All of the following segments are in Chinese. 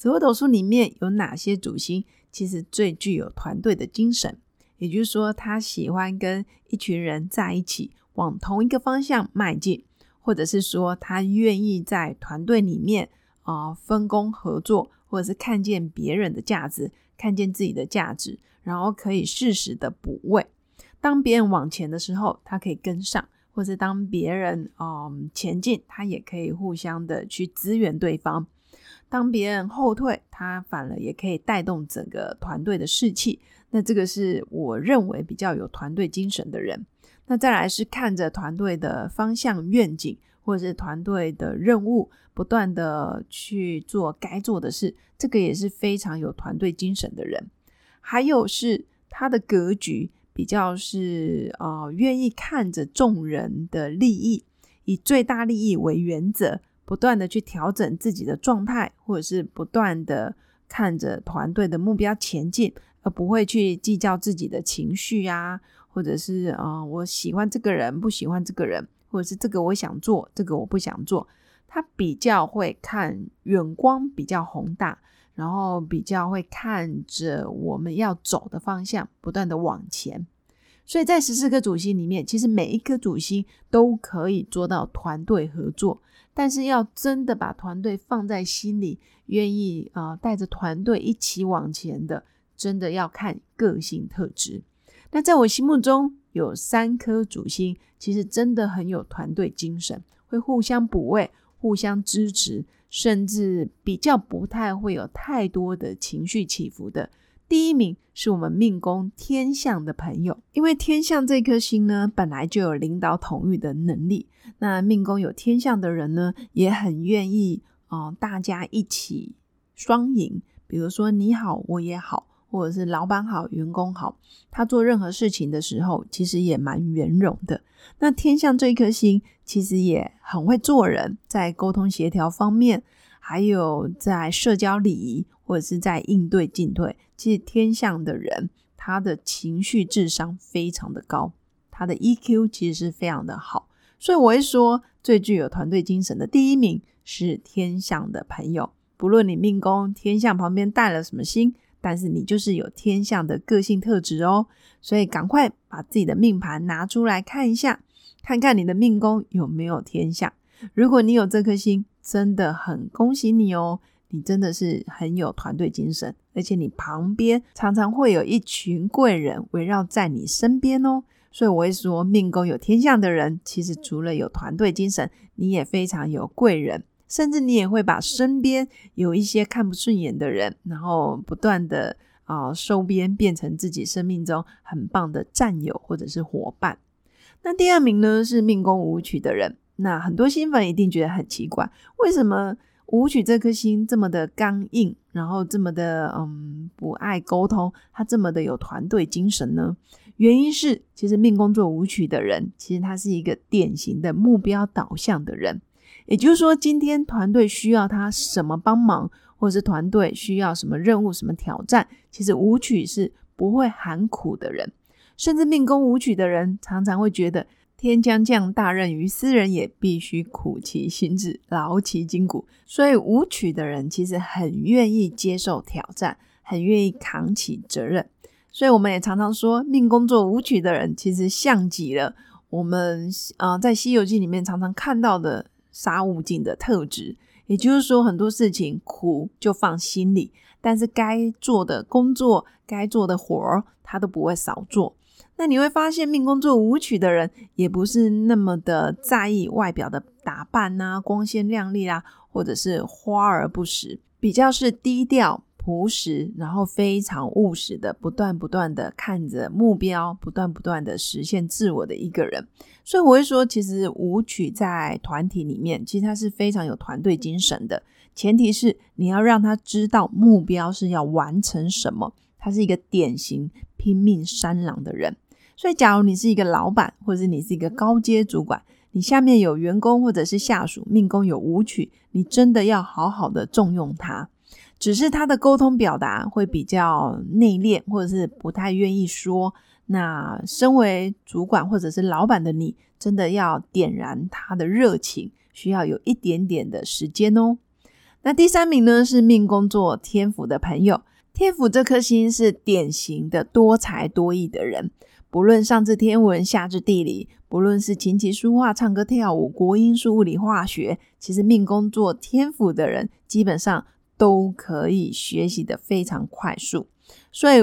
紫微斗数里面有哪些主星其实最具有团队的精神？也就是说，他喜欢跟一群人在一起，往同一个方向迈进，或者是说他愿意在团队里面啊分工合作，或者是看见别人的价值，看见自己的价值，然后可以适时的补位。当别人往前的时候，他可以跟上；或者当别人嗯前进，他也可以互相的去支援对方。当别人后退，他反而也可以带动整个团队的士气。那这个是我认为比较有团队精神的人。那再来是看着团队的方向愿景，或者是团队的任务，不断的去做该做的事，这个也是非常有团队精神的人。还有是他的格局比较是呃，愿意看着众人的利益，以最大利益为原则。不断的去调整自己的状态，或者是不断的看着团队的目标前进，而不会去计较自己的情绪啊，或者是啊，我喜欢这个人，不喜欢这个人，或者是这个我想做，这个我不想做。他比较会看远光，比较宏大，然后比较会看着我们要走的方向，不断的往前。所以在十四颗主星里面，其实每一颗主星都可以做到团队合作。但是要真的把团队放在心里，愿意啊带着团队一起往前的，真的要看个性特质。那在我心目中有三颗主星，其实真的很有团队精神，会互相补位、互相支持，甚至比较不太会有太多的情绪起伏的。第一名是我们命宫天象的朋友，因为天象这颗星呢，本来就有领导统御的能力。那命宫有天象的人呢，也很愿意啊，大家一起双赢。比如说你好，我也好，或者是老板好，员工好，他做任何事情的时候，其实也蛮圆融的。那天象这一颗星，其实也很会做人，在沟通协调方面。还有在社交礼仪或者是在应对进退，其实天象的人，他的情绪智商非常的高，他的 EQ 其实是非常的好，所以我会说，最具有团队精神的第一名是天象的朋友。不论你命宫天象旁边带了什么星，但是你就是有天象的个性特质哦。所以赶快把自己的命盘拿出来看一下，看看你的命宫有没有天象。如果你有这颗星，真的很恭喜你哦！你真的是很有团队精神，而且你旁边常常会有一群贵人围绕在你身边哦。所以我会说，命宫有天象的人，其实除了有团队精神，你也非常有贵人，甚至你也会把身边有一些看不顺眼的人，然后不断的啊收编，变成自己生命中很棒的战友或者是伙伴。那第二名呢，是命宫舞曲的人。那很多新粉一定觉得很奇怪，为什么舞曲这颗心这么的刚硬，然后这么的嗯不爱沟通，他这么的有团队精神呢？原因是，其实命宫做舞曲的人，其实他是一个典型的目标导向的人。也就是说，今天团队需要他什么帮忙，或者是团队需要什么任务、什么挑战，其实舞曲是不会喊苦的人。甚至命宫舞曲的人，常常会觉得。天将降大任于斯人也，必须苦其心志，劳其筋骨。所以舞曲的人其实很愿意接受挑战，很愿意扛起责任。所以我们也常常说，命宫做舞曲的人，其实像极了我们啊，在《西游记》里面常常看到的沙悟净的特质。也就是说，很多事情苦就放心里，但是该做的工作、该做的活儿，他都不会少做。那你会发现，命宫做舞曲的人也不是那么的在意外表的打扮呐，光鲜亮丽啦，或者是花而不实，比较是低调，朴实，然后非常务实的，不断不断的看着目标，不断不断的实现自我的一个人。所以我会说，其实舞曲在团体里面，其实它是非常有团队精神的。前提是你要让他知道目标是要完成什么。他是一个典型拼命三郎的人。所以，假如你是一个老板，或者是你是一个高阶主管，你下面有员工或者是下属，命宫有舞曲，你真的要好好的重用他。只是他的沟通表达会比较内敛，或者是不太愿意说。那身为主管或者是老板的你，真的要点燃他的热情，需要有一点点的时间哦。那第三名呢是命宫作天府的朋友，天府这颗星是典型的多才多艺的人。不论上至天文，下至地理，不论是琴棋书画、唱歌跳舞、国音数、物理化学，其实命宫作天府的人，基本上都可以学习的非常快速。所以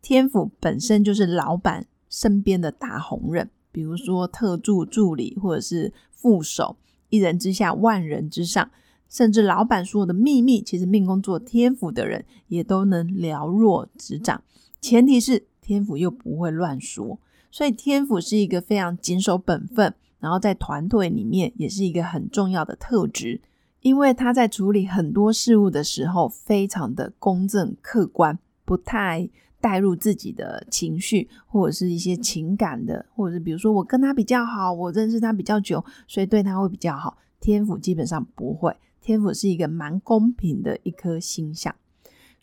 天府本身就是老板身边的大红人，比如说特助助理或者是副手，一人之下，万人之上，甚至老板说的秘密，其实命宫作天府的人也都能了若指掌。前提是。天府又不会乱说，所以天府是一个非常谨守本分，然后在团队里面也是一个很重要的特质，因为他在处理很多事物的时候非常的公正客观，不太带入自己的情绪或者是一些情感的，或者是比如说我跟他比较好，我认识他比较久，所以对他会比较好。天府基本上不会，天府是一个蛮公平的一颗星象。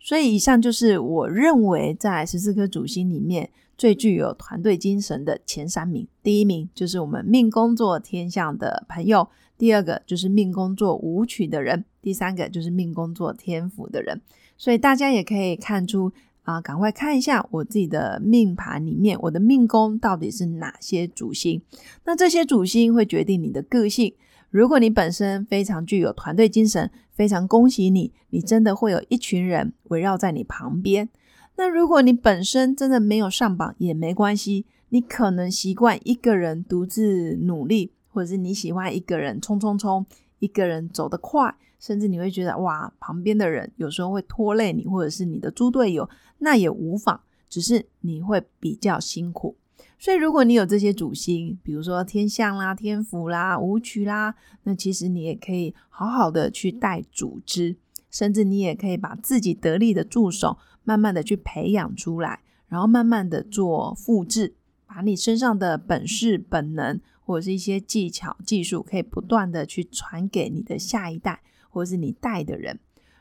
所以，以上就是我认为在十四颗主星里面最具有团队精神的前三名。第一名就是我们命宫作天象的朋友，第二个就是命宫作舞曲的人，第三个就是命宫作天府的人。所以大家也可以看出啊，赶快看一下我自己的命盘里面，我的命宫到底是哪些主星？那这些主星会决定你的个性。如果你本身非常具有团队精神，非常恭喜你，你真的会有一群人围绕在你旁边。那如果你本身真的没有上榜也没关系，你可能习惯一个人独自努力，或者是你喜欢一个人冲冲冲，一个人走得快，甚至你会觉得哇，旁边的人有时候会拖累你，或者是你的猪队友，那也无妨，只是你会比较辛苦。所以，如果你有这些主星，比如说天象啦、天府啦、舞曲啦，那其实你也可以好好的去带组织，甚至你也可以把自己得力的助手慢慢的去培养出来，然后慢慢的做复制，把你身上的本事、本能或者是一些技巧、技术，可以不断的去传给你的下一代，或者是你带的人。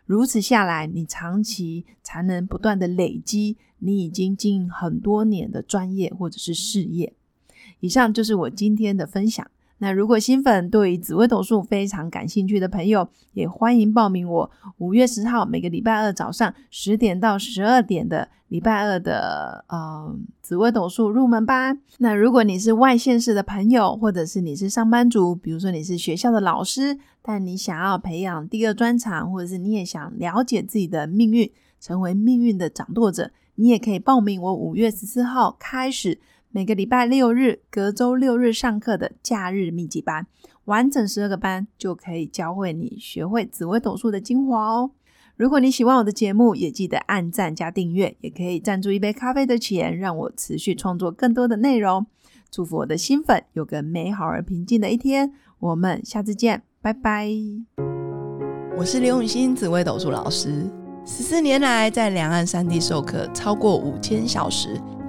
如此下来，你长期才能不断的累积你已经经营很多年的专业或者是事业。以上就是我今天的分享。那如果新粉对于紫微斗数非常感兴趣的朋友，也欢迎报名我五月十号每个礼拜二早上十点到十二点的礼拜二的呃紫微斗数入门班。那如果你是外县市的朋友，或者是你是上班族，比如说你是学校的老师，但你想要培养第二专长，或者是你也想了解自己的命运，成为命运的掌舵者，你也可以报名我五月十四号开始。每个礼拜六日，隔周六日上课的假日密集班，完整十二个班就可以教会你学会紫微斗数的精华哦。如果你喜欢我的节目，也记得按赞加订阅，也可以赞助一杯咖啡的钱，让我持续创作更多的内容。祝福我的新粉有个美好而平静的一天。我们下次见，拜拜。我是刘永新，紫微斗数老师，十四年来在两岸三地授课超过五千小时。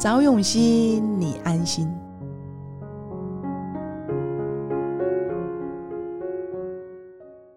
找永熙，你安心。